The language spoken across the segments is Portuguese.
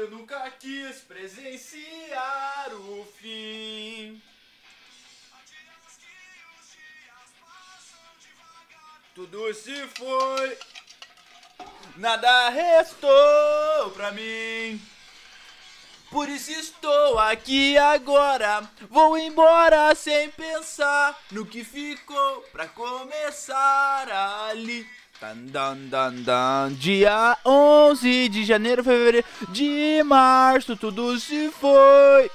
Eu nunca quis presenciar o fim. Tudo se foi, nada restou pra mim. Por isso estou aqui agora. Vou embora sem pensar no que ficou pra começar ali. Dan, dan, dan, dan. Dia 11 de janeiro, fevereiro, de março, tudo se foi.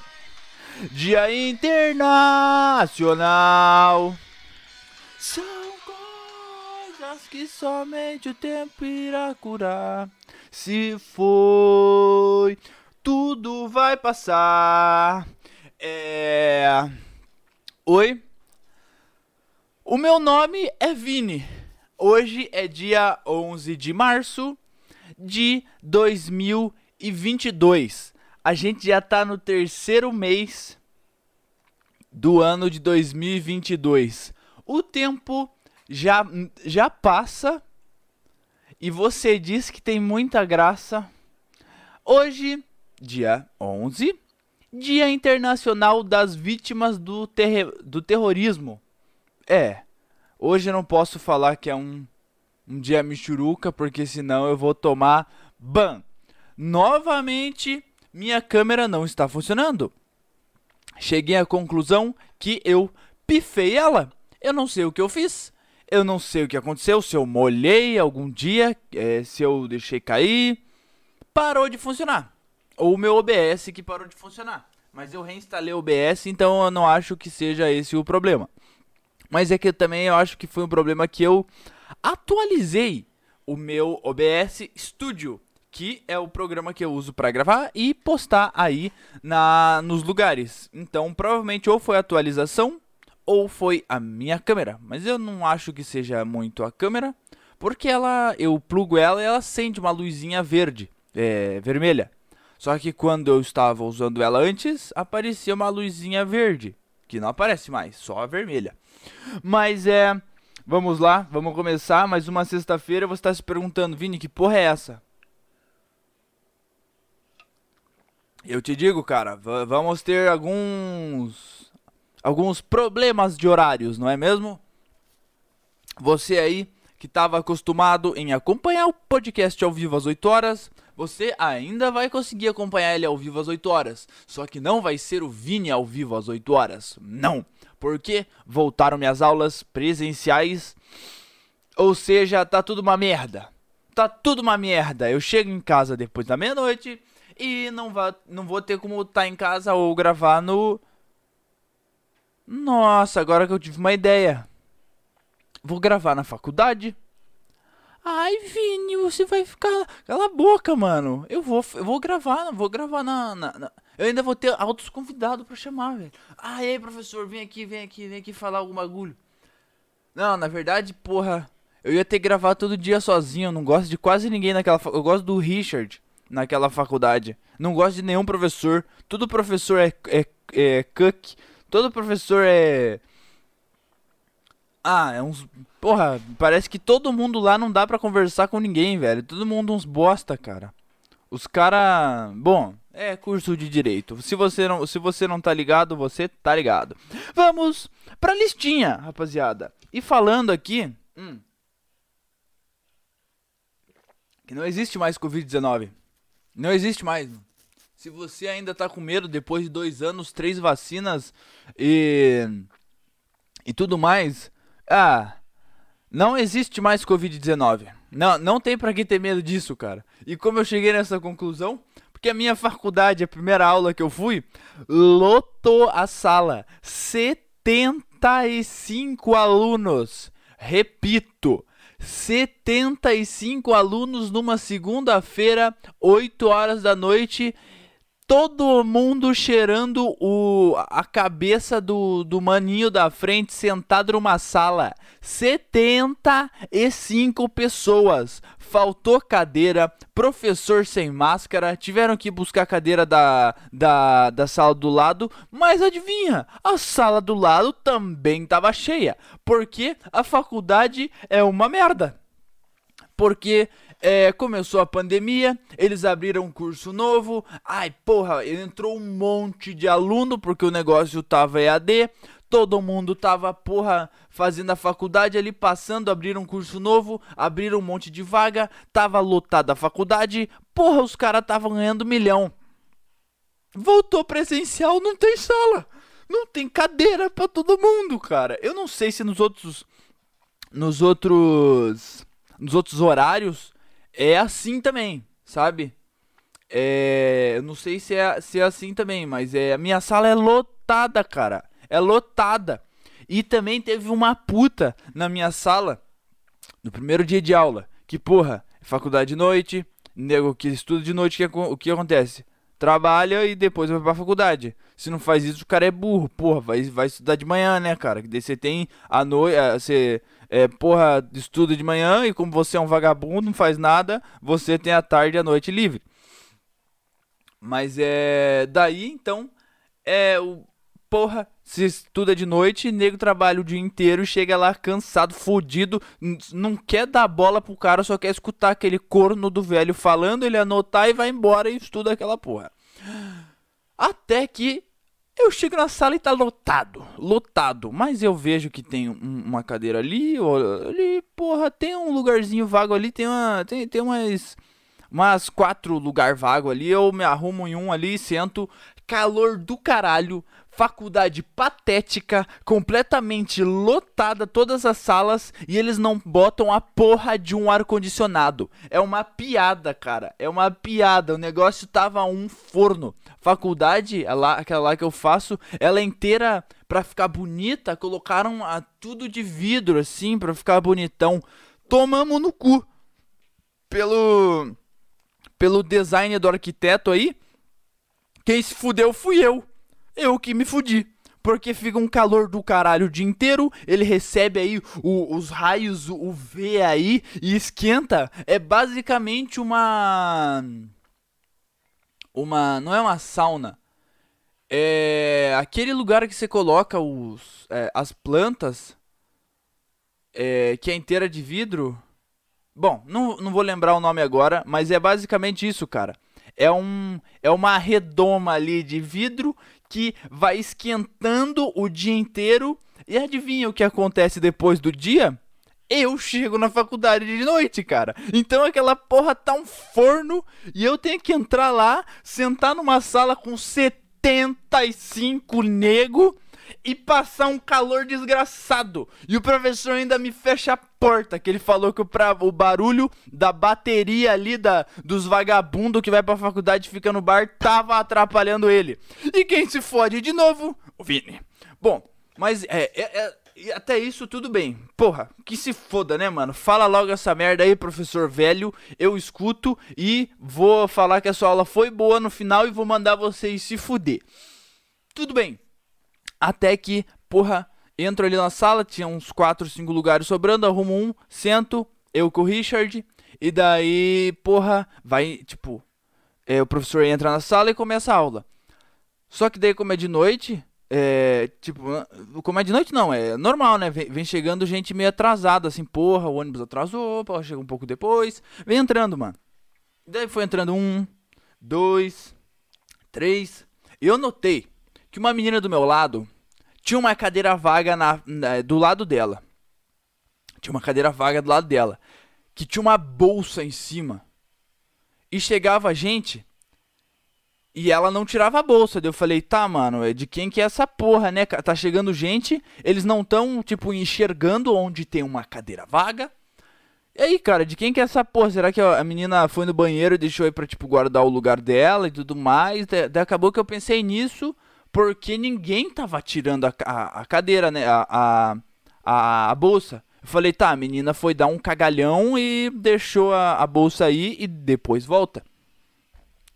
Dia internacional. São coisas que somente o tempo irá curar. Se foi, tudo vai passar. É. Oi. O meu nome é Vini. Hoje é dia 11 de março de 2022. A gente já tá no terceiro mês do ano de 2022. O tempo já, já passa e você diz que tem muita graça. Hoje, dia 11, Dia Internacional das Vítimas do, do Terrorismo. É, hoje eu não posso falar que é um, um dia michuruca, porque senão eu vou tomar ban. Novamente, minha câmera não está funcionando. Cheguei à conclusão que eu pifei ela. Eu não sei o que eu fiz. Eu não sei o que aconteceu. Se eu molhei algum dia, é, se eu deixei cair. Parou de funcionar. Ou o meu OBS que parou de funcionar. Mas eu reinstalei o OBS, então eu não acho que seja esse o problema. Mas é que também eu acho que foi um problema que eu atualizei o meu OBS Studio que é o programa que eu uso para gravar e postar aí na nos lugares. Então, provavelmente ou foi atualização ou foi a minha câmera, mas eu não acho que seja muito a câmera, porque ela eu plugo ela e ela acende uma luzinha verde, é, vermelha. Só que quando eu estava usando ela antes, aparecia uma luzinha verde, que não aparece mais, só a vermelha. Mas é, vamos lá, vamos começar mais uma sexta-feira. Você está se perguntando, Vini, que porra é essa? Eu te digo, cara, vamos ter alguns alguns problemas de horários, não é mesmo? Você aí que estava acostumado em acompanhar o podcast ao vivo às 8 horas, você ainda vai conseguir acompanhar ele ao vivo às 8 horas. Só que não vai ser o Vini ao vivo às 8 horas. Não. Porque voltaram minhas aulas presenciais. Ou seja, tá tudo uma merda. Tá tudo uma merda. Eu chego em casa depois da meia-noite e não, vá, não vou ter como estar tá em casa ou gravar no. Nossa, agora que eu tive uma ideia. Vou gravar na faculdade. Ai, Vini, você vai ficar. Cala a boca, mano. Eu vou, eu vou gravar, vou gravar na, na, na... Eu ainda vou ter altos convidados para chamar, velho. Ah, e aí, professor, vem aqui, vem aqui, vem aqui falar algum bagulho. Não, na verdade, porra, eu ia ter que gravar todo dia sozinho. Eu não gosto de quase ninguém naquela. Eu gosto do Richard naquela faculdade. Não gosto de nenhum professor. Todo professor é, é, é cuck. Todo professor é. Ah, é uns. Porra, parece que todo mundo lá não dá pra conversar com ninguém, velho. Todo mundo uns bosta, cara. Os cara. Bom, é curso de direito. Se você não, se você não tá ligado, você tá ligado. Vamos pra listinha, rapaziada. E falando aqui. Hum, que não existe mais Covid-19. Não existe mais. Se você ainda tá com medo depois de dois anos, três vacinas e. e tudo mais. Ah. Não existe mais Covid-19. Não, não tem pra que ter medo disso, cara. E como eu cheguei nessa conclusão? Porque a minha faculdade, a primeira aula que eu fui, lotou a sala. 75 alunos. Repito, 75 alunos numa segunda-feira, 8 horas da noite, todo mundo cheirando o, a cabeça do, do maninho da frente sentado numa sala. 75 pessoas. Faltou cadeira, professor sem máscara, tiveram que buscar a cadeira da, da, da sala do lado, mas adivinha, a sala do lado também estava cheia, porque a faculdade é uma merda. Porque é, começou a pandemia, eles abriram um curso novo. Ai, porra, entrou um monte de aluno porque o negócio tava EAD. Todo mundo tava, porra, fazendo a faculdade ali, passando, abriram um curso novo, abriram um monte de vaga, tava lotada a faculdade. Porra, os caras estavam ganhando milhão. Voltou presencial, não tem sala. Não tem cadeira para todo mundo, cara. Eu não sei se nos outros nos outros nos outros horários é assim também, sabe? É, eu não sei se é, se é assim também, mas é a minha sala é lotada, cara. É lotada. E também teve uma puta na minha sala no primeiro dia de aula, que porra, faculdade de noite, nego que estuda de noite, que, o que acontece? Trabalha e depois vai pra faculdade. Se não faz isso, o cara é burro. Porra, vai, vai estudar de manhã, né, cara? Que daí você tem a noite. Você, é, porra, estuda de manhã e como você é um vagabundo, não faz nada, você tem a tarde e a noite livre. Mas é. Daí então. É o. Porra, se estuda de noite, nego trabalha o dia inteiro, chega lá cansado, fodido, não quer dar bola pro cara, só quer escutar aquele corno do velho falando, ele anotar e vai embora e estuda aquela porra. Até que eu chego na sala e tá lotado, lotado. Mas eu vejo que tem um, uma cadeira ali, ali, porra, tem um lugarzinho vago ali, tem uma, tem, tem umas, umas quatro lugar vago ali. Eu me arrumo em um ali, sento, calor do caralho faculdade patética, completamente lotada todas as salas e eles não botam a porra de um ar condicionado. É uma piada, cara. É uma piada. O negócio tava um forno. Faculdade, lá, aquela lá que eu faço, ela é inteira pra ficar bonita, colocaram a, tudo de vidro assim pra ficar bonitão. Tomamos no cu. Pelo pelo design do arquiteto aí. Quem se fudeu fui eu eu que me fudi. Porque fica um calor do caralho o dia inteiro, ele recebe aí o, os raios o V aí e esquenta. É basicamente uma. Uma. Não é uma sauna. É aquele lugar que você coloca os, é, as plantas, é, que é inteira de vidro. Bom, não, não vou lembrar o nome agora, mas é basicamente isso, cara. É, um, é uma redoma ali de vidro que vai esquentando o dia inteiro. E adivinha o que acontece depois do dia? Eu chego na faculdade de noite, cara. Então aquela porra tá um forno e eu tenho que entrar lá, sentar numa sala com 75 nego e passar um calor desgraçado. E o professor ainda me fecha a porta, que ele falou que o, pra, o barulho da bateria ali da, dos vagabundos que vai pra faculdade e fica no bar tava atrapalhando ele. E quem se fode de novo? O Vini. Bom, mas é, é, é até isso tudo bem. Porra, que se foda, né, mano? Fala logo essa merda aí, professor velho. Eu escuto e vou falar que a sua aula foi boa no final e vou mandar vocês se fuder. Tudo bem. Até que, porra, entro ali na sala, tinha uns 4, 5 lugares sobrando, arrumo um, sento, eu com o Richard, e daí, porra, vai, tipo, é, o professor entra na sala e começa a aula. Só que daí, como é de noite, é, tipo, como é de noite não, é normal, né? Vem, vem, chegando gente meio atrasada, assim, porra, o ônibus atrasou, porra, chega um pouco depois. Vem entrando, mano. Daí foi entrando um, dois, três. Eu notei que uma menina do meu lado tinha uma cadeira vaga na, na, do lado dela. Tinha uma cadeira vaga do lado dela. Que tinha uma bolsa em cima. E chegava gente. E ela não tirava a bolsa. Daí eu falei, tá, mano, é de quem que é essa porra, né? Tá chegando gente, eles não tão, tipo, enxergando onde tem uma cadeira vaga. E aí, cara, de quem que é essa porra? Será que a menina foi no banheiro e deixou aí pra, tipo, guardar o lugar dela e tudo mais? Daí acabou que eu pensei nisso porque ninguém tava tirando a, a, a cadeira, né? A, a, a, bolsa. Eu falei, tá, a menina foi dar um cagalhão e deixou a, a bolsa aí e depois volta.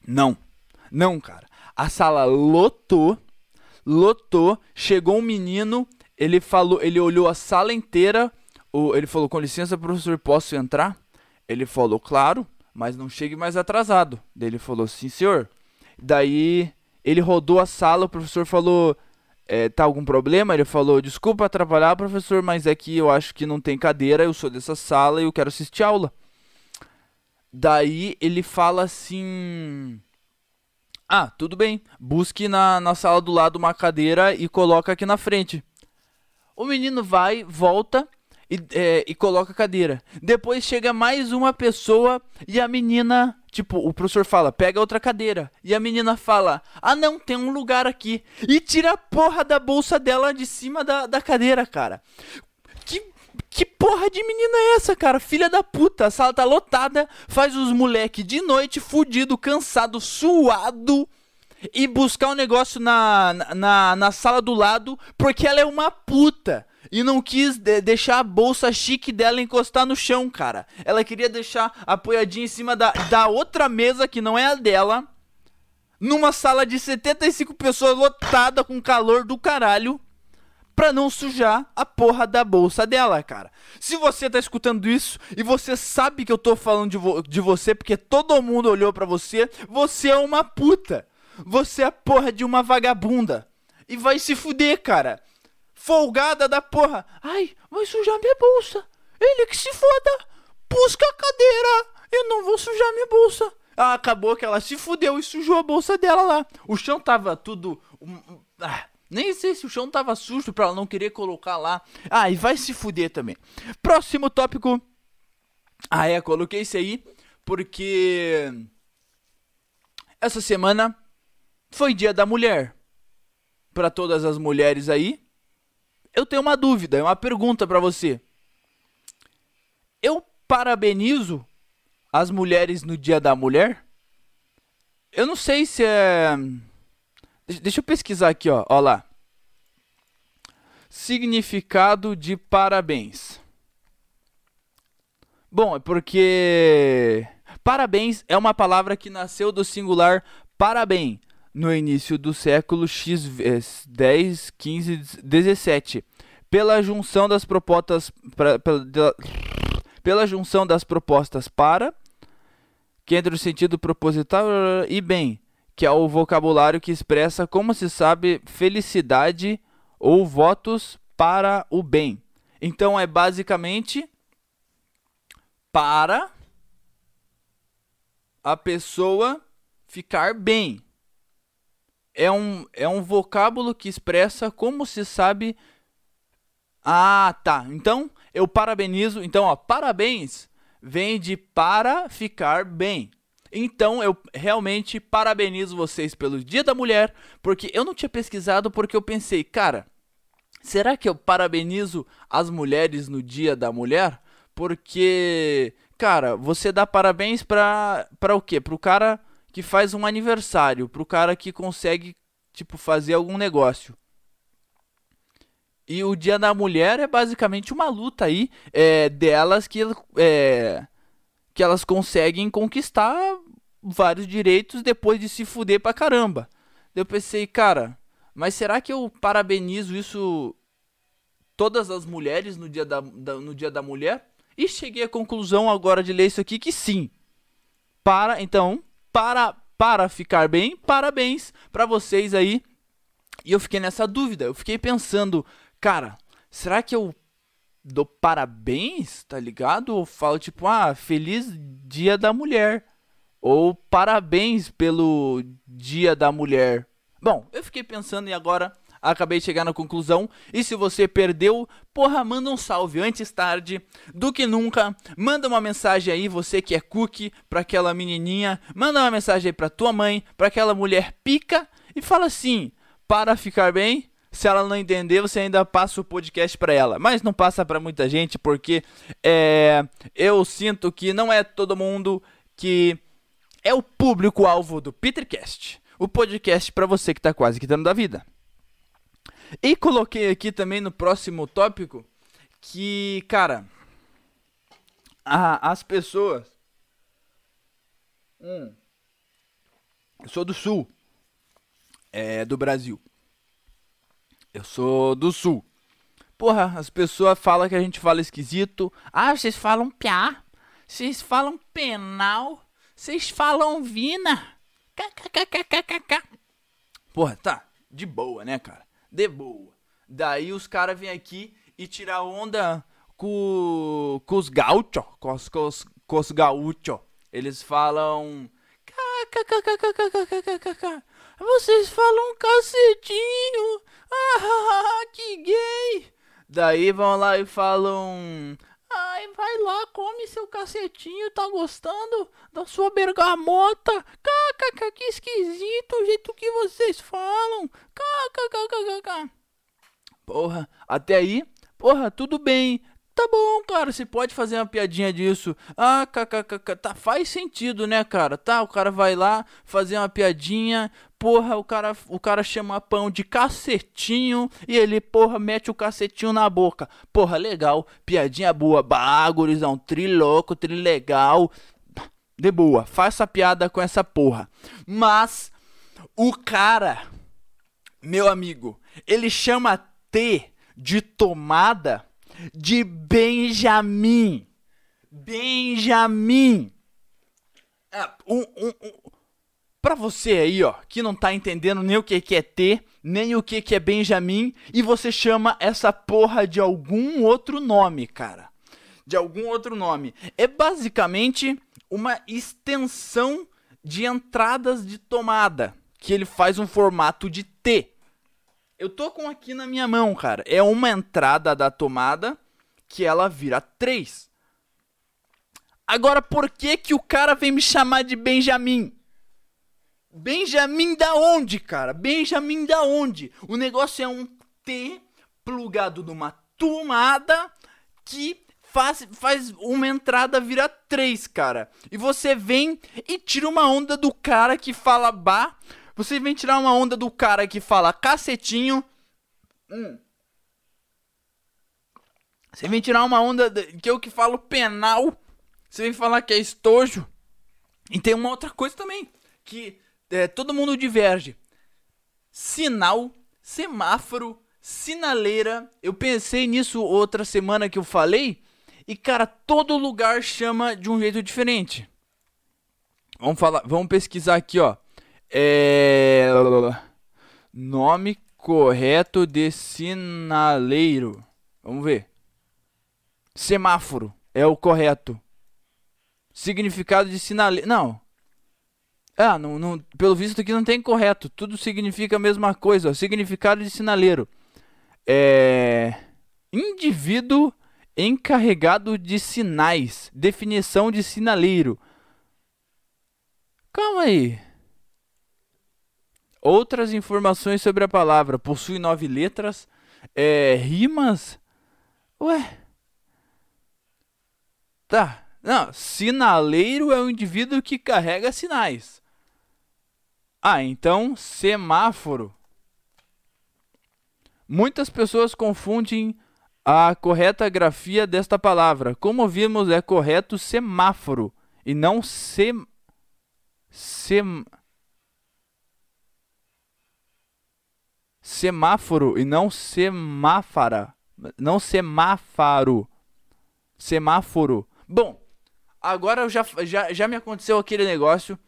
Não, não, cara. A sala lotou, lotou. Chegou um menino, ele falou, ele olhou a sala inteira. O, ele falou, com licença, professor, posso entrar? Ele falou, claro, mas não chegue mais atrasado. Daí ele falou, sim, senhor. Daí ele rodou a sala, o professor falou: é, tá algum problema? Ele falou: desculpa atrapalhar, professor, mas é que eu acho que não tem cadeira, eu sou dessa sala e eu quero assistir aula. Daí ele fala assim. Ah, tudo bem. Busque na, na sala do lado uma cadeira e coloca aqui na frente. O menino vai, volta e, é, e coloca a cadeira. Depois chega mais uma pessoa e a menina, tipo, o professor fala, pega outra cadeira. E a menina fala, ah não, tem um lugar aqui. E tira a porra da bolsa dela de cima da, da cadeira, cara. Que que porra de menina é essa, cara? Filha da puta, a sala tá lotada, faz os moleque de noite, fudido, cansado, suado, e buscar um negócio na, na, na sala do lado, porque ela é uma puta. E não quis de deixar a bolsa chique dela encostar no chão, cara. Ela queria deixar apoiadinha em cima da, da outra mesa, que não é a dela. Numa sala de 75 pessoas lotada com calor do caralho pra não sujar a porra da bolsa dela, cara. Se você tá escutando isso e você sabe que eu tô falando de, vo de você porque todo mundo olhou para você, você é uma puta. Você é a porra de uma vagabunda. E vai se fuder, cara. Folgada da porra. Ai, vai sujar minha bolsa. Ele que se foda. Busca a cadeira. Eu não vou sujar minha bolsa. Ah, acabou que ela se fudeu e sujou a bolsa dela lá. O chão tava tudo. Ah, nem sei se o chão tava sujo pra ela não querer colocar lá. Ah, e vai se fuder também. Próximo tópico. Ah, é, coloquei esse aí porque essa semana foi dia da mulher. Para todas as mulheres aí, eu tenho uma dúvida, é uma pergunta para você. Eu parabenizo as mulheres no dia da mulher? Eu não sei se é Deixa eu pesquisar aqui, ó. Ó lá. Significado de parabéns. Bom, é porque parabéns é uma palavra que nasceu do singular parabéns no início do século X 10, 15, 17, pela junção das propostas pra, pela, pela junção das propostas para que entra no sentido proposital e bem que é o vocabulário que expressa como se sabe felicidade ou votos para o bem. Então é basicamente para a pessoa ficar bem. É um, é um vocábulo que expressa como se sabe. Ah, tá. Então eu parabenizo. Então, ó, parabéns vem de para ficar bem. Então eu realmente parabenizo vocês pelo Dia da Mulher, porque eu não tinha pesquisado porque eu pensei, cara, será que eu parabenizo as mulheres no Dia da Mulher? Porque, cara, você dá parabéns pra, pra o quê? Pro cara que faz um aniversário, pro cara que consegue, tipo, fazer algum negócio. E o Dia da Mulher é basicamente uma luta aí é, delas que é, que elas conseguem conquistar vários direitos depois de se fuder pra caramba. Eu pensei, cara, mas será que eu parabenizo isso todas as mulheres no dia da, da, no dia da mulher? E cheguei à conclusão agora de ler isso aqui que sim. Para, então, para para ficar bem, parabéns para vocês aí. E eu fiquei nessa dúvida, eu fiquei pensando, cara, será que eu dou parabéns, tá ligado? Ou falo tipo, ah, feliz dia da mulher. Ou parabéns pelo dia da mulher. Bom, eu fiquei pensando e agora acabei de chegar na conclusão. E se você perdeu, porra, manda um salve antes tarde do que nunca. Manda uma mensagem aí, você que é cookie, pra aquela menininha. Manda uma mensagem aí pra tua mãe, pra aquela mulher pica. E fala assim: para ficar bem, se ela não entender, você ainda passa o podcast para ela. Mas não passa para muita gente, porque é, eu sinto que não é todo mundo que é o público-alvo do Petercast. O podcast para você que tá quase quitando da vida. E coloquei aqui também no próximo tópico que, cara, a, as pessoas. Hum, eu sou do sul, é do Brasil. Eu sou do sul. Porra, as pessoas falam que a gente fala esquisito. Ah, vocês falam piá. Vocês falam penal. Vocês falam vina. KKKKKK. Porra, tá. De boa, né, cara? de boa. Daí os caras vêm aqui e tirar onda com, com os gaúchos, com os, com os, com os. Eles falam... Vocês falam cacetinho. Ah, que gay. Daí vão lá e falam... Ai, vai lá, come seu cacetinho, tá gostando da sua bergamota? KKK, que esquisito o jeito que vocês falam. KKKKK. Porra, até aí, porra, tudo bem. Tá bom, cara, você pode fazer uma piadinha disso. Ah, kkkk, tá, faz sentido, né, cara? Tá, o cara vai lá fazer uma piadinha, porra, o cara, o cara chama pão de cacetinho e ele, porra, mete o cacetinho na boca. Porra, legal, piadinha boa. Bah, gurizão, tri louco, tri legal. De boa, faça piada com essa porra. Mas o cara, meu amigo, ele chama T de tomada de Benjamin. Benjamin. É, um, um, Pra você aí, ó, que não tá entendendo nem o que, que é T, nem o que, que é Benjamin, e você chama essa porra de algum outro nome, cara. De algum outro nome. É basicamente uma extensão de entradas de tomada, que ele faz um formato de T. Eu tô com aqui na minha mão, cara. É uma entrada da tomada que ela vira 3. Agora, por que que o cara vem me chamar de Benjamin? Benjamin da onde, cara? Benjamin da onde? O negócio é um T plugado numa tomada que faz, faz uma entrada vira 3, cara. E você vem e tira uma onda do cara que fala ba você vem tirar uma onda do cara que fala cacetinho. Hum. Você vem tirar uma onda que eu que falo penal. Você vem falar que é estojo. E tem uma outra coisa também. Que é, todo mundo diverge. Sinal, semáforo, sinaleira. Eu pensei nisso outra semana que eu falei. E cara, todo lugar chama de um jeito diferente. Vamos falar, vamos pesquisar aqui, ó. É... Nome correto de sinaleiro. Vamos ver. Semáforo é o correto. Significado de sinaleiro. Não. Ah, não, não, pelo visto aqui não tem correto. Tudo significa a mesma coisa. Significado de sinaleiro. É. Indivíduo encarregado de sinais. Definição de sinaleiro. Calma aí. Outras informações sobre a palavra. Possui nove letras. É, rimas. Ué. Tá. Não, sinaleiro é o indivíduo que carrega sinais. Ah, então semáforo. Muitas pessoas confundem a correta grafia desta palavra. Como vimos, é correto semáforo e não sem sem semáforo e não semáfara. Não semáfaro. Semáforo. Bom, agora já, já, já me aconteceu aquele negócio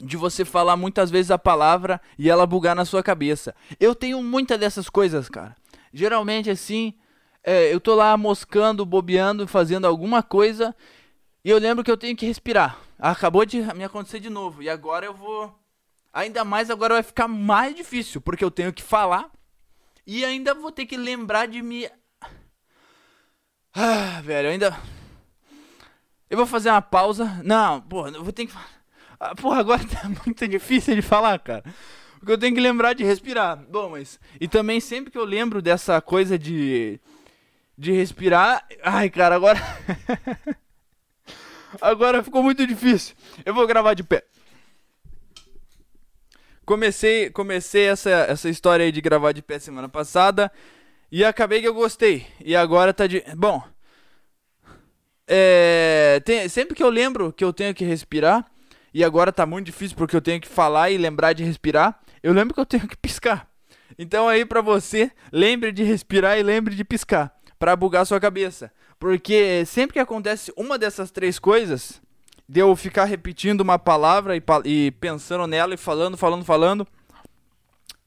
de você falar muitas vezes a palavra e ela bugar na sua cabeça. Eu tenho muita dessas coisas, cara. Geralmente assim, é, eu tô lá moscando, bobeando, fazendo alguma coisa e eu lembro que eu tenho que respirar. Acabou de me acontecer de novo e agora eu vou Ainda mais agora vai ficar mais difícil, porque eu tenho que falar e ainda vou ter que lembrar de me. Ah, velho, ainda. Eu vou fazer uma pausa. Não, porra, eu vou ter que. Ah, porra, agora tá muito difícil de falar, cara. Porque eu tenho que lembrar de respirar. Bom, mas. E também sempre que eu lembro dessa coisa de. De respirar. Ai, cara, agora. agora ficou muito difícil. Eu vou gravar de pé comecei, comecei essa, essa história aí de gravar de pé semana passada e acabei que eu gostei. E agora tá de. Bom. É, tem, sempre que eu lembro que eu tenho que respirar, e agora tá muito difícil porque eu tenho que falar e lembrar de respirar, eu lembro que eu tenho que piscar. Então aí pra você, lembre de respirar e lembre de piscar, para bugar sua cabeça. Porque sempre que acontece uma dessas três coisas, de eu ficar repetindo uma palavra e, e pensando nela e falando, falando, falando,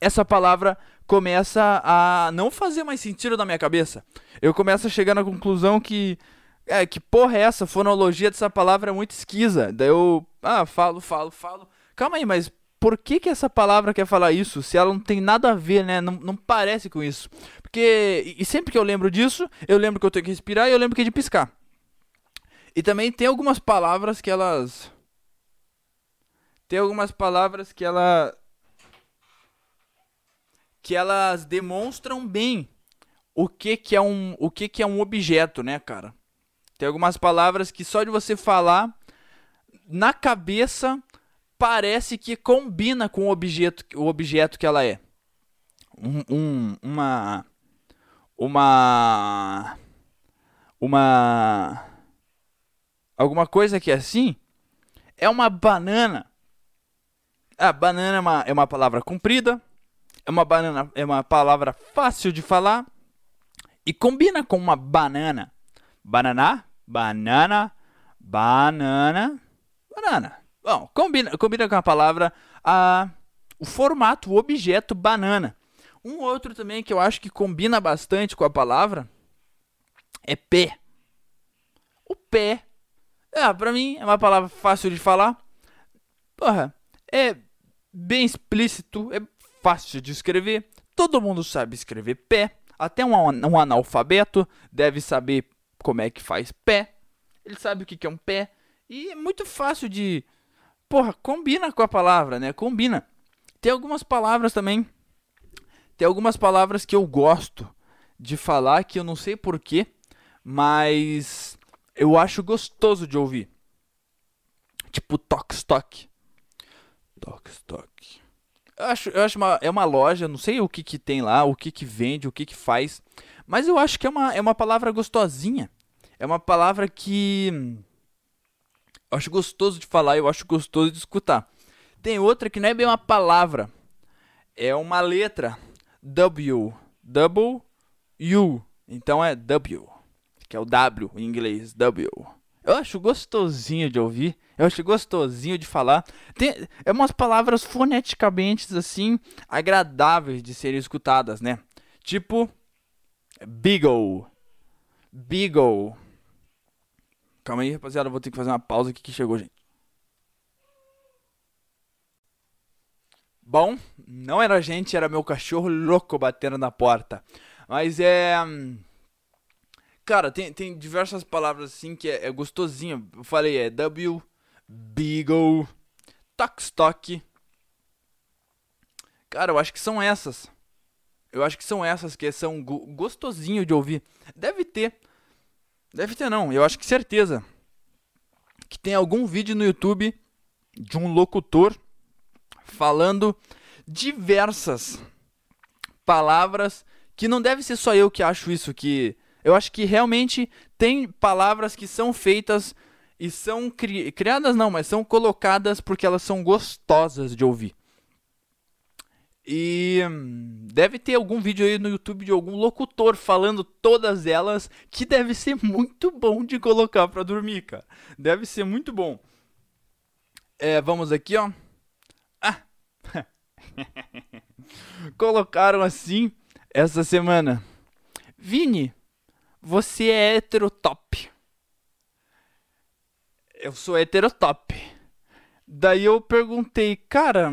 essa palavra começa a não fazer mais sentido na minha cabeça. Eu começo a chegar na conclusão que É, que porra é essa? Fonologia dessa palavra é muito esquisa. Daí eu, ah, falo, falo, falo. Calma aí, mas por que, que essa palavra quer falar isso? Se ela não tem nada a ver, né? Não, não parece com isso. Porque, e sempre que eu lembro disso, eu lembro que eu tenho que respirar e eu lembro que é de piscar. E também tem algumas palavras que elas. Tem algumas palavras que ela. Que elas demonstram bem o que, que é um o que, que é um objeto, né, cara? Tem algumas palavras que só de você falar na cabeça parece que combina com o objeto, o objeto que ela é. Um, um, uma. Uma. Uma. Alguma coisa que é assim. É uma banana. A banana é uma, é uma palavra comprida. É uma banana. É uma palavra fácil de falar. E combina com uma banana. Banana, banana, banana, banana. Bom, combina, combina com a palavra a, o formato, o objeto banana. Um outro também que eu acho que combina bastante com a palavra é pé. O pé, é, pra mim, é uma palavra fácil de falar. Porra, é bem explícito, é fácil de escrever. Todo mundo sabe escrever pé. Até um, um analfabeto deve saber como é que faz pé. Ele sabe o que é um pé. E é muito fácil de porra, combina com a palavra, né? Combina. Tem algumas palavras também. Tem algumas palavras que eu gosto de falar que eu não sei porquê, mas eu acho gostoso de ouvir. Tipo Tokstok. Tokstok. Eu acho, eu acho uma, é uma loja, não sei o que, que tem lá, o que, que vende, o que, que faz, mas eu acho que é uma, é uma palavra gostosinha. É uma palavra que eu acho gostoso de falar, eu acho gostoso de escutar. Tem outra que não é bem uma palavra, é uma letra. W. Double U. Então é W. Que é o W em inglês. W. Eu acho gostosinho de ouvir. Eu acho gostosinho de falar. Tem, é umas palavras foneticamente assim agradáveis de serem escutadas, né? Tipo Beagle. Beagle. Calma aí, rapaziada. Vou ter que fazer uma pausa aqui que chegou, gente. Bom, não era gente, era meu cachorro louco batendo na porta. Mas é. Cara, tem, tem diversas palavras assim que é, é gostosinho. Eu falei, é W, Beagle, Tokstok. Cara, eu acho que são essas. Eu acho que são essas que são gostosinho de ouvir. Deve ter Deve ter não, eu acho que certeza. Que tem algum vídeo no YouTube de um locutor falando diversas palavras que não deve ser só eu que acho isso, que eu acho que realmente tem palavras que são feitas e são cri criadas não, mas são colocadas porque elas são gostosas de ouvir. E deve ter algum vídeo aí no YouTube de algum locutor falando todas elas, que deve ser muito bom de colocar para dormir, cara. Deve ser muito bom. É, vamos aqui, ó. Ah. Colocaram assim essa semana. Vini, você é heterotop. Eu sou heterotop. Daí eu perguntei, cara,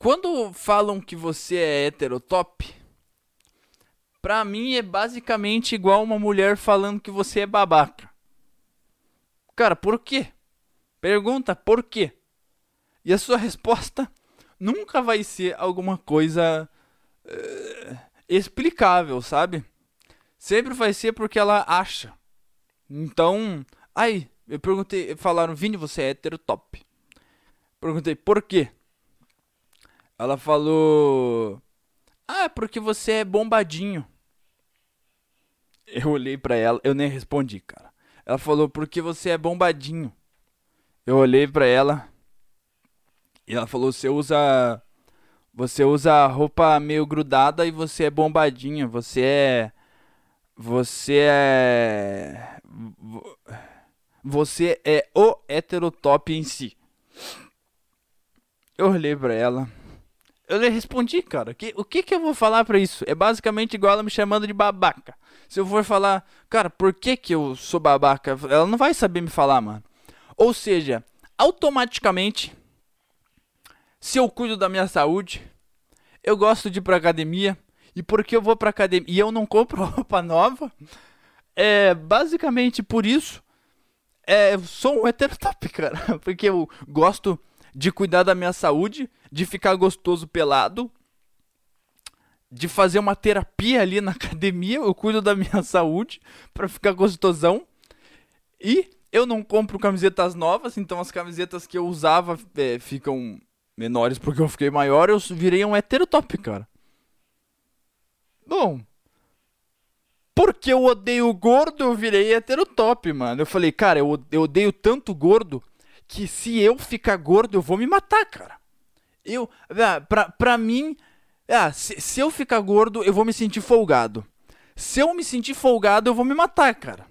quando falam que você é heterotop, pra mim é basicamente igual uma mulher falando que você é babaca. Cara, por quê? Pergunta por quê? E a sua resposta nunca vai ser alguma coisa uh, explicável, sabe? Sempre vai ser porque ela acha. Então, aí, eu perguntei, falaram, Vini, você é heterotop. Perguntei, por quê? Ela falou: Ah, porque você é bombadinho. Eu olhei para ela, eu nem respondi, cara. Ela falou: Porque você é bombadinho. Eu olhei para ela e ela falou: Você usa. Você usa roupa meio grudada e você é bombadinho. Você é. Você é. Você é o heterotop em si. Eu olhei pra ela eu lhe respondi, cara. Que, o que que eu vou falar pra isso? É basicamente igual ela me chamando de babaca. Se eu for falar, cara, por que que eu sou babaca? Ela não vai saber me falar, mano. Ou seja, automaticamente, se eu cuido da minha saúde, eu gosto de ir pra academia. E porque eu vou pra academia e eu não compro roupa nova, é basicamente por isso. É, eu sou um heterotop, cara. Porque eu gosto de cuidar da minha saúde, de ficar gostoso pelado, de fazer uma terapia ali na academia, eu cuido da minha saúde para ficar gostosão. E eu não compro camisetas novas, então as camisetas que eu usava é, ficam menores porque eu fiquei maior, eu virei um heterotop, cara. Bom, porque eu odeio gordo, eu virei heterotop, mano. Eu falei, cara, eu odeio tanto gordo que se eu ficar gordo, eu vou me matar, cara. Eu, ah, pra, pra mim, ah, se, se eu ficar gordo, eu vou me sentir folgado. Se eu me sentir folgado, eu vou me matar, cara.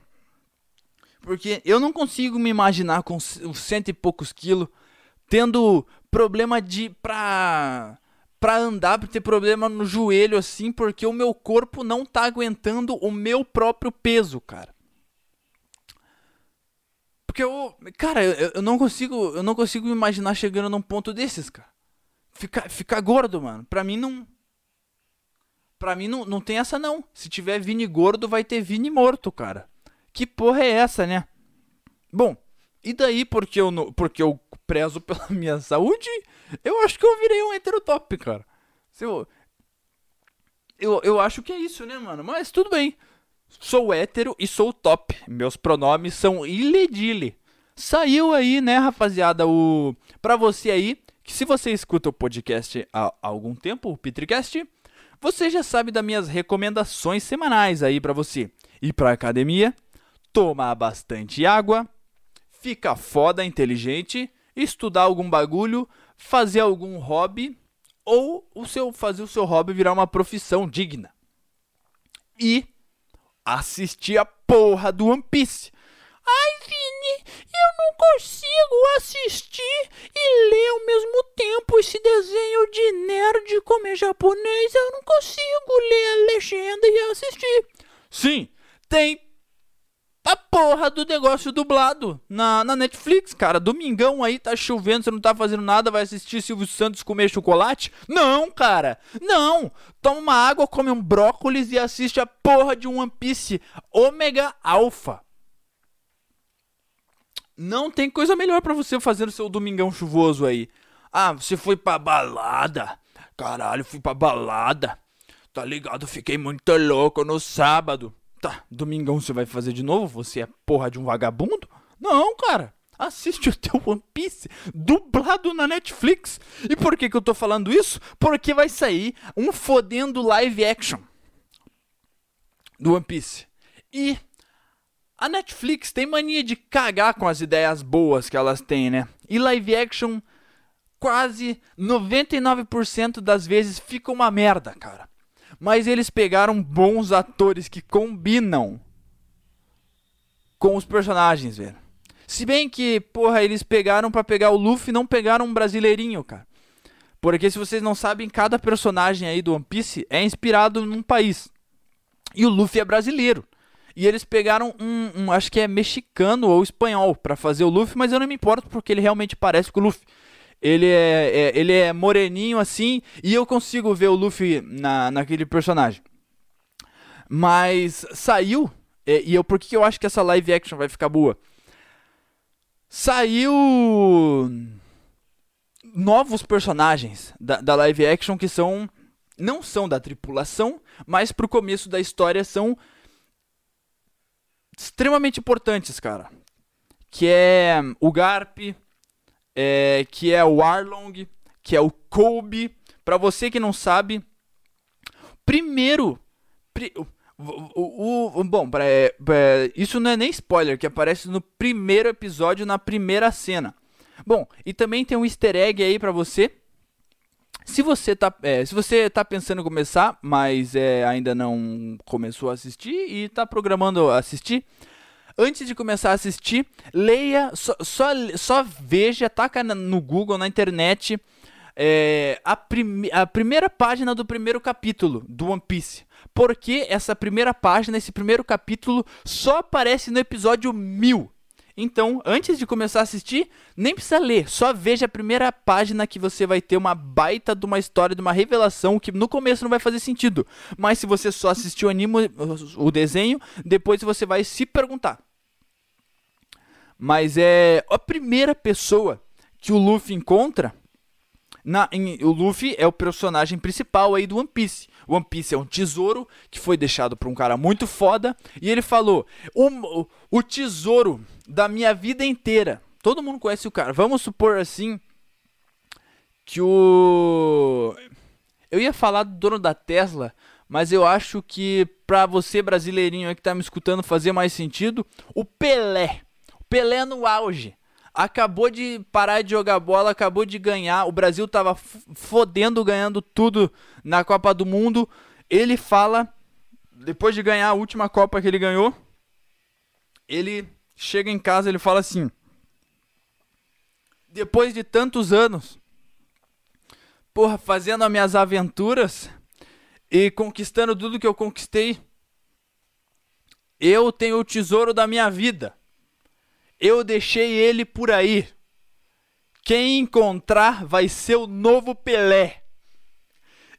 Porque eu não consigo me imaginar com cento e poucos quilos tendo problema de pra pra andar, pra ter problema no joelho assim, porque o meu corpo não tá aguentando o meu próprio peso, cara. Porque eu, cara, eu, eu, não consigo, eu não consigo me imaginar chegando num ponto desses, cara. Ficar, gordo, mano. Pra mim não Pra mim não, não tem essa não. Se tiver Vini gordo, vai ter Vini morto, cara. Que porra é essa, né? Bom, e daí porque eu, porque eu prezo pela minha saúde, eu acho que eu virei um heterotop, cara. Se eu, eu, eu acho que é isso, né, mano? Mas tudo bem. Sou hétero e sou top. Meus pronomes são iledile. Saiu aí, né, rapaziada, o para você aí, que se você escuta o podcast há algum tempo, o Petricast, você já sabe das minhas recomendações semanais aí para você. Ir pra academia, tomar bastante água, ficar foda, inteligente, estudar algum bagulho, fazer algum hobby ou o seu fazer o seu hobby virar uma profissão digna. E assistir a porra do One Piece. Ai, Vini, eu não consigo assistir e ler ao mesmo tempo esse desenho de nerd como é japonês. Eu não consigo ler a legenda e assistir. Sim, tem a porra do negócio dublado na, na Netflix, cara. Domingão aí tá chovendo, você não tá fazendo nada, vai assistir Silvio Santos comer chocolate? Não, cara. Não. Toma uma água, come um brócolis e assiste a porra de um One Piece Omega Alpha. Não tem coisa melhor para você fazer no seu domingão chuvoso aí. Ah, você foi pra balada. Caralho, fui pra balada. Tá ligado? Fiquei muito louco no sábado. Tá, domingão você vai fazer de novo? Você é porra de um vagabundo? Não, cara. Assiste o teu One Piece dublado na Netflix. E por que, que eu tô falando isso? Porque vai sair um fodendo live action do One Piece. E a Netflix tem mania de cagar com as ideias boas que elas têm, né? E live action quase 99% das vezes fica uma merda, cara. Mas eles pegaram bons atores que combinam com os personagens, velho. Se bem que, porra, eles pegaram para pegar o Luffy, não pegaram um brasileirinho, cara. Porque se vocês não sabem, cada personagem aí do One Piece é inspirado num país. E o Luffy é brasileiro. E eles pegaram um, um acho que é mexicano ou espanhol para fazer o Luffy, mas eu não me importo porque ele realmente parece com o Luffy. Ele é, é, ele é moreninho assim, e eu consigo ver o Luffy na, naquele personagem. Mas saiu, é, e eu por que eu acho que essa live action vai ficar boa? Saiu novos personagens da, da live action que são não são da tripulação, mas pro começo da história são extremamente importantes, cara. Que é o Garp, é, que é o Arlong, que é o Kobe. Para você que não sabe, primeiro, pri, o, o, o, bom, é, pra, isso não é nem spoiler, que aparece no primeiro episódio, na primeira cena. Bom, e também tem um easter egg aí para você. Se você tá, é, se você tá pensando em começar, mas é, ainda não começou a assistir e tá programando assistir, antes de começar a assistir, leia, só, só, só veja, taca no Google, na internet, é, a, a primeira página do primeiro capítulo do One Piece. Porque essa primeira página, esse primeiro capítulo, só aparece no episódio 1000. Então, antes de começar a assistir, nem precisa ler, só veja a primeira página que você vai ter uma baita de uma história, de uma revelação que no começo não vai fazer sentido. Mas se você só assistiu o anime, o desenho, depois você vai se perguntar. Mas é a primeira pessoa que o Luffy encontra na, em, o Luffy é o personagem principal aí do One Piece. O One Piece é um tesouro que foi deixado por um cara muito foda. E ele falou: o, o tesouro da minha vida inteira. Todo mundo conhece o cara. Vamos supor assim que o. Eu ia falar do dono da Tesla, mas eu acho que pra você brasileirinho aí que tá me escutando fazer mais sentido, o Pelé. Pelé no auge acabou de parar de jogar bola, acabou de ganhar. O Brasil tava fodendo, ganhando tudo na Copa do Mundo. Ele fala, depois de ganhar a última Copa que ele ganhou, ele chega em casa, ele fala assim: Depois de tantos anos, porra, fazendo as minhas aventuras e conquistando tudo que eu conquistei, eu tenho o tesouro da minha vida. Eu deixei ele por aí. Quem encontrar vai ser o novo Pelé.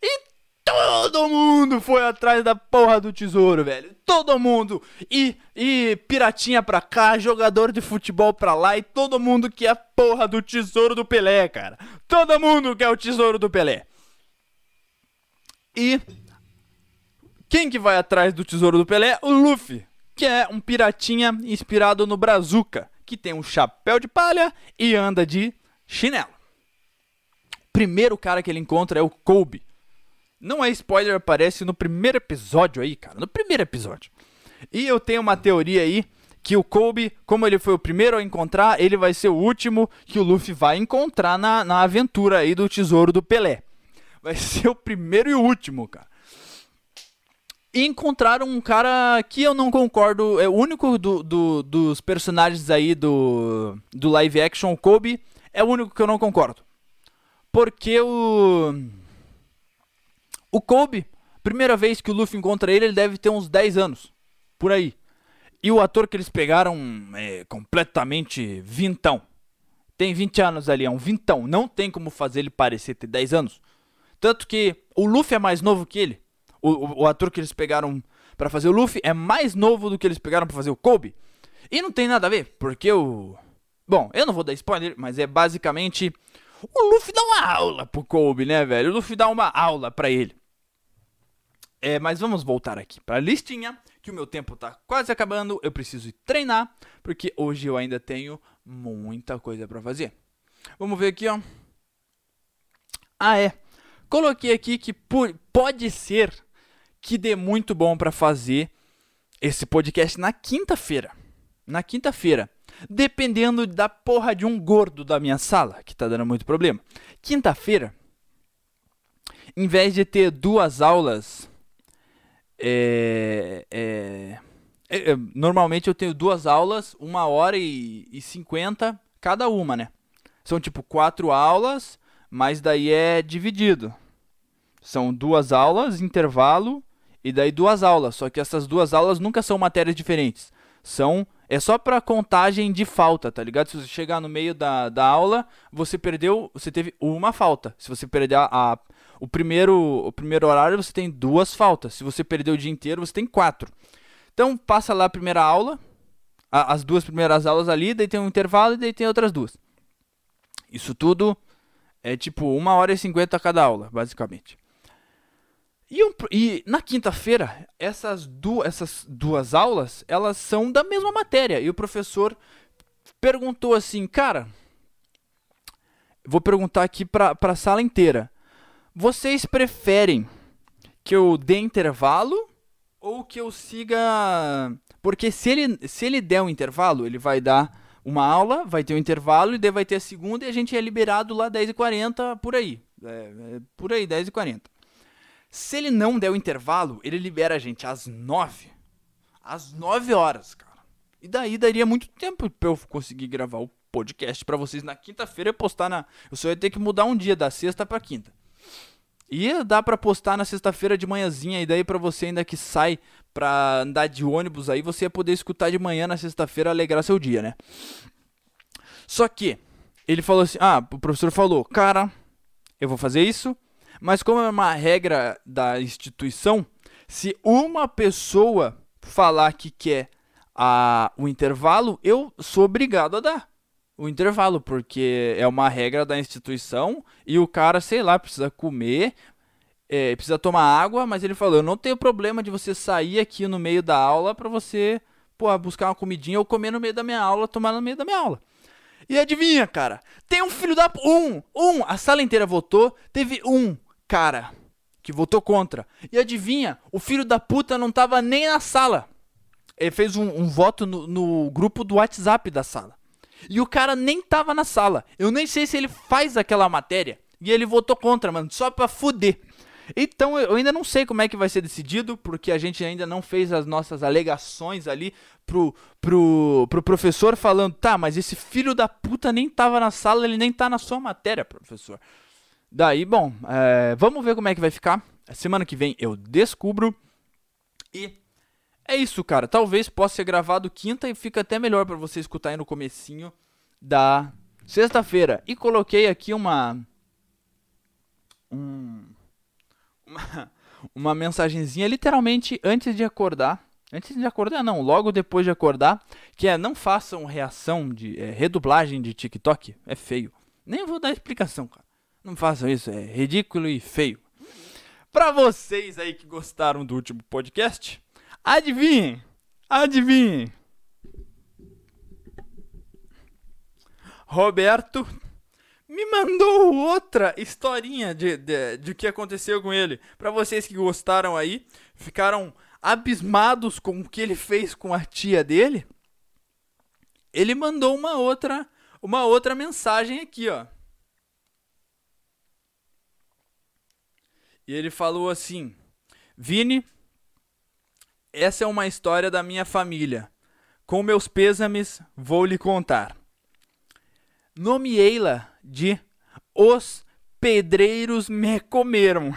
E todo mundo foi atrás da porra do tesouro, velho. Todo mundo. E, e piratinha pra cá, jogador de futebol pra lá. E todo mundo quer a porra do tesouro do Pelé, cara. Todo mundo quer o tesouro do Pelé. E quem que vai atrás do tesouro do Pelé? O Luffy que é um piratinha inspirado no Brazuca, que tem um chapéu de palha e anda de chinelo. Primeiro cara que ele encontra é o Kobe. Não é spoiler, aparece no primeiro episódio aí, cara, no primeiro episódio. E eu tenho uma teoria aí que o Kobe, como ele foi o primeiro a encontrar, ele vai ser o último que o Luffy vai encontrar na, na aventura aí do tesouro do Pelé. Vai ser o primeiro e o último, cara. E encontraram um cara que eu não concordo. É o único do, do, dos personagens aí do, do live action, o Kobe, é o único que eu não concordo. Porque o. O Kobe, primeira vez que o Luffy encontra ele, ele deve ter uns 10 anos. Por aí. E o ator que eles pegaram é completamente vintão. Tem 20 anos ali, é um vintão. Não tem como fazer ele parecer ter 10 anos. Tanto que o Luffy é mais novo que ele. O, o, o ator que eles pegaram para fazer o Luffy é mais novo do que eles pegaram para fazer o Kobe. E não tem nada a ver, porque o. Bom, eu não vou dar spoiler, mas é basicamente. O Luffy dá uma aula pro Kobe, né, velho? O Luffy dá uma aula para ele. É, mas vamos voltar aqui pra listinha, que o meu tempo tá quase acabando. Eu preciso ir treinar, porque hoje eu ainda tenho muita coisa para fazer. Vamos ver aqui, ó. Ah, é. Coloquei aqui que pode ser que dê muito bom para fazer esse podcast na quinta-feira. Na quinta-feira. Dependendo da porra de um gordo da minha sala, que tá dando muito problema. Quinta-feira, em vez de ter duas aulas. É, é, é, normalmente eu tenho duas aulas, uma hora e cinquenta cada uma, né? São tipo quatro aulas, mas daí é dividido. São duas aulas, intervalo e daí duas aulas. Só que essas duas aulas nunca são matérias diferentes. São. É só para contagem de falta, tá ligado? Se você chegar no meio da, da aula, você perdeu. Você teve uma falta. Se você perder a, a o, primeiro, o primeiro horário, você tem duas faltas. Se você perder o dia inteiro, você tem quatro. Então, passa lá a primeira aula. A, as duas primeiras aulas ali, daí tem um intervalo e daí tem outras duas. Isso tudo é tipo uma hora e cinquenta cada aula, basicamente. E, um, e na quinta-feira, essas, du essas duas aulas, elas são da mesma matéria. E o professor perguntou assim, cara, vou perguntar aqui para a sala inteira. Vocês preferem que eu dê intervalo ou que eu siga... Porque se ele, se ele der um intervalo, ele vai dar uma aula, vai ter um intervalo, e daí vai ter a segunda e a gente é liberado lá 10h40, por aí. É, é, por aí, 10h40. Se ele não der o intervalo, ele libera a gente às nove. Às nove horas, cara. E daí daria muito tempo pra eu conseguir gravar o podcast para vocês na quinta-feira e postar na. Eu só ia ter que mudar um dia, da sexta pra quinta. E dá para postar na sexta-feira de manhãzinha, e daí para você ainda que sai pra andar de ônibus aí, você ia poder escutar de manhã na sexta-feira alegrar seu dia, né? Só que ele falou assim: "Ah, o professor falou: "Cara, eu vou fazer isso, mas como é uma regra da instituição, se uma pessoa falar que quer a, o intervalo, eu sou obrigado a dar o intervalo, porque é uma regra da instituição e o cara, sei lá, precisa comer, é, precisa tomar água, mas ele falou: eu não tenho problema de você sair aqui no meio da aula para você pô, buscar uma comidinha ou comer no meio da minha aula, tomar no meio da minha aula. E adivinha, cara? Tem um filho da. Um! Um! A sala inteira votou, teve um cara que votou contra. E adivinha? O filho da puta não tava nem na sala. Ele fez um, um voto no, no grupo do WhatsApp da sala. E o cara nem tava na sala. Eu nem sei se ele faz aquela matéria. E ele votou contra, mano, só pra fuder. Então eu ainda não sei como é que vai ser decidido, porque a gente ainda não fez as nossas alegações ali pro, pro, pro professor falando, tá, mas esse filho da puta nem tava na sala, ele nem tá na sua matéria, professor. Daí, bom, é, vamos ver como é que vai ficar. Semana que vem eu descubro. E é isso, cara. Talvez possa ser gravado quinta e fica até melhor para você escutar aí no comecinho da sexta-feira. E coloquei aqui uma um, uma, uma mensagenzinha literalmente antes de acordar. Antes de acordar, não, logo depois de acordar, que é não façam reação de é, redublagem de TikTok, é feio. Nem vou dar explicação, cara. Não façam isso, é ridículo e feio. Para vocês aí que gostaram do último podcast, Adivinhem! Adivinhem! Roberto me mandou outra historinha de, de, de que aconteceu com ele. Para vocês que gostaram aí, ficaram abismados com o que ele fez com a tia dele. Ele mandou uma outra, uma outra mensagem aqui, ó. E ele falou assim: Vini, essa é uma história da minha família. Com meus pêsames, vou lhe contar. Nomeei-la de Os Pedreiros Me Comeram.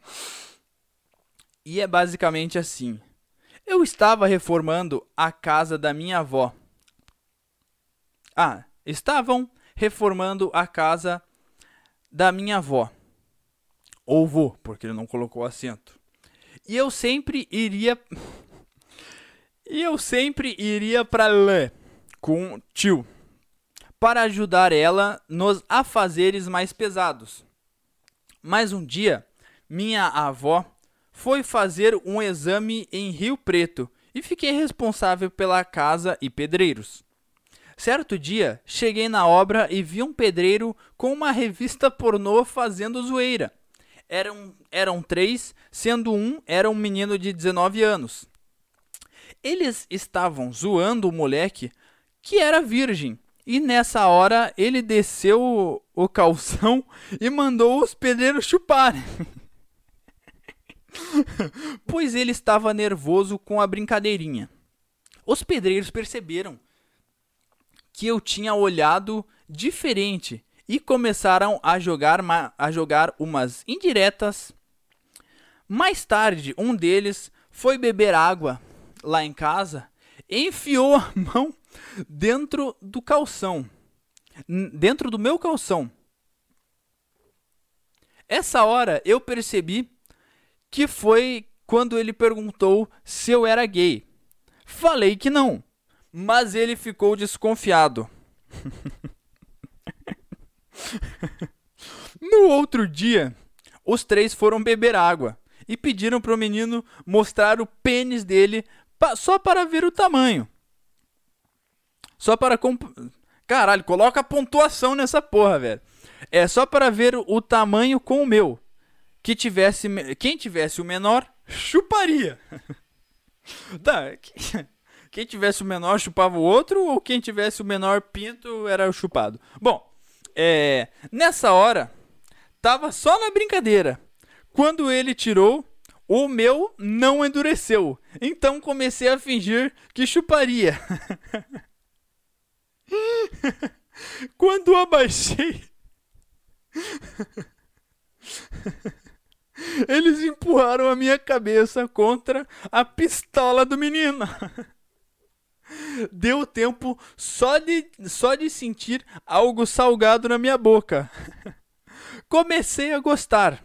e é basicamente assim. Eu estava reformando a casa da minha avó. Ah, estavam reformando a casa da minha avó. Ou vô, porque ele não colocou acento. E eu sempre iria. e eu sempre iria para lá com tio para ajudar ela nos afazeres mais pesados. Mas um dia, minha avó foi fazer um exame em Rio Preto e fiquei responsável pela casa e pedreiros. Certo dia, cheguei na obra e vi um pedreiro com uma revista pornô fazendo zoeira eram, eram três, sendo um era um menino de 19 anos. Eles estavam zoando o moleque que era virgem. E nessa hora ele desceu o, calção e mandou os pedreiros chuparem. pois ele estava nervoso com a brincadeirinha. Os pedreiros perceberam que eu tinha olhado diferente e começaram a jogar, a jogar umas indiretas. Mais tarde, um deles foi beber água lá em casa enfiou a mão dentro do calção, dentro do meu calção. Essa hora eu percebi que foi quando ele perguntou se eu era gay. Falei que não, mas ele ficou desconfiado. no outro dia, os três foram beber água e pediram para o menino mostrar o pênis dele só para ver o tamanho. Só para. Comp... Caralho, coloca pontuação nessa porra, velho. É só para ver o tamanho com o meu. Que tivesse, quem tivesse o menor, chuparia. tá. Quem tivesse o menor chupava o outro ou quem tivesse o menor pinto era o chupado. Bom, é, nessa hora, tava só na brincadeira. Quando ele tirou, o meu não endureceu. Então comecei a fingir que chuparia. Quando abaixei, eles empurraram a minha cabeça contra a pistola do menino. Deu tempo só de, só de sentir algo salgado na minha boca. Comecei a gostar.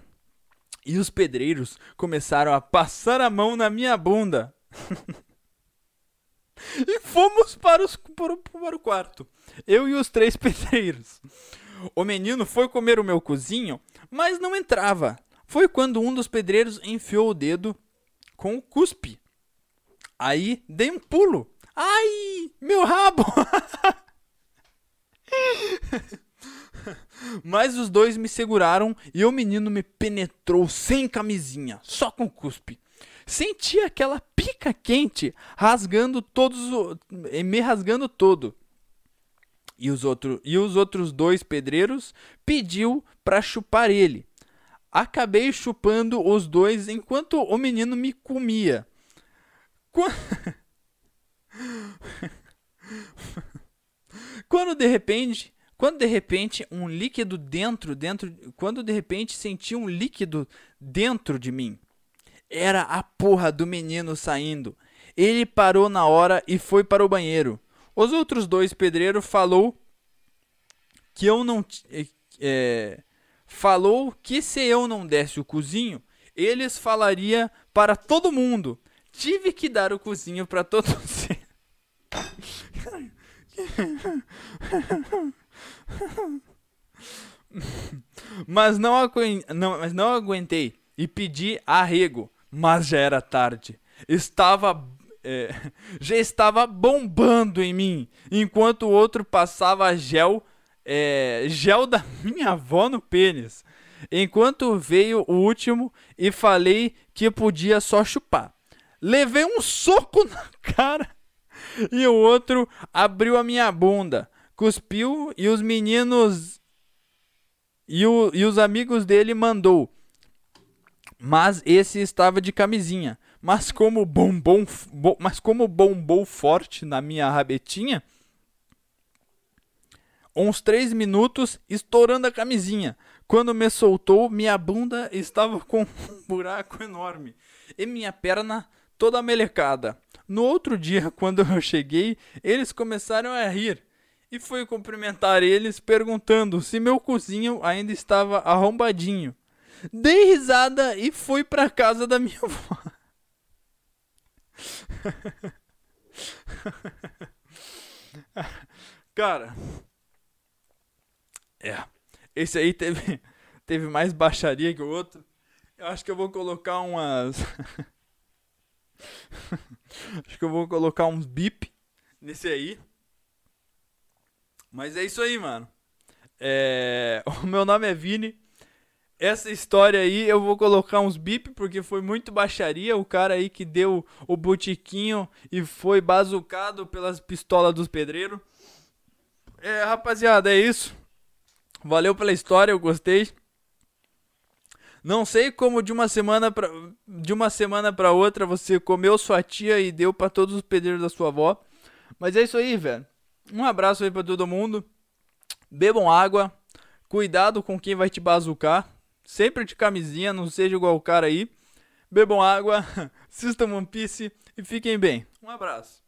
E os pedreiros começaram a passar a mão na minha bunda. e fomos para, os, para, para o quarto. Eu e os três pedreiros. O menino foi comer o meu cozinho, mas não entrava. Foi quando um dos pedreiros enfiou o dedo com o cuspe. Aí dei um pulo. Ai, meu rabo! Mas os dois me seguraram e o menino me penetrou sem camisinha, só com cuspe. Senti aquela pica quente rasgando todos, me rasgando todo. E os, outro, e os outros dois pedreiros pediu para chupar ele. Acabei chupando os dois enquanto o menino me comia. Quando, Quando de repente quando de repente um líquido dentro, dentro, quando de repente senti um líquido dentro de mim, era a porra do menino saindo. Ele parou na hora e foi para o banheiro. Os outros dois pedreiros falou que eu não é, falou que se eu não desse o cozinho, eles falaria para todo mundo. Tive que dar o cozinho para todos. Mas, não não, mas não aguentei e pedi arrego, mas já era tarde. Estava é, já estava bombando em mim, enquanto o outro passava gel, é, gel da minha avó no pênis. Enquanto veio o último e falei que podia só chupar. Levei um soco na cara e o outro abriu a minha bunda cuspiu e os meninos e, o, e os amigos dele mandou. Mas esse estava de camisinha. Mas como bombom, bom, mas como bombou forte na minha rabetinha, uns três minutos estourando a camisinha. Quando me soltou, minha bunda estava com um buraco enorme e minha perna toda melecada. No outro dia, quando eu cheguei, eles começaram a rir e fui cumprimentar eles perguntando se meu cozinho ainda estava arrombadinho. Dei risada e fui para casa da minha avó. Cara, é. Esse aí teve, teve mais baixaria que o outro. Eu acho que eu vou colocar umas. acho que eu vou colocar uns bip nesse aí. Mas é isso aí, mano. É... O meu nome é Vini. Essa história aí eu vou colocar uns bip porque foi muito baixaria. O cara aí que deu o botiquinho e foi bazucado pelas pistolas dos pedreiros. É, rapaziada, é isso. Valeu pela história, eu gostei. Não sei como de uma semana pra, de uma semana para outra você comeu sua tia e deu para todos os pedreiros da sua avó. Mas é isso aí, velho. Um abraço aí para todo mundo. Bebam água. Cuidado com quem vai te bazucar. Sempre de camisinha, não seja igual o cara aí. Bebam água, assistam One Piece e fiquem bem. Um abraço.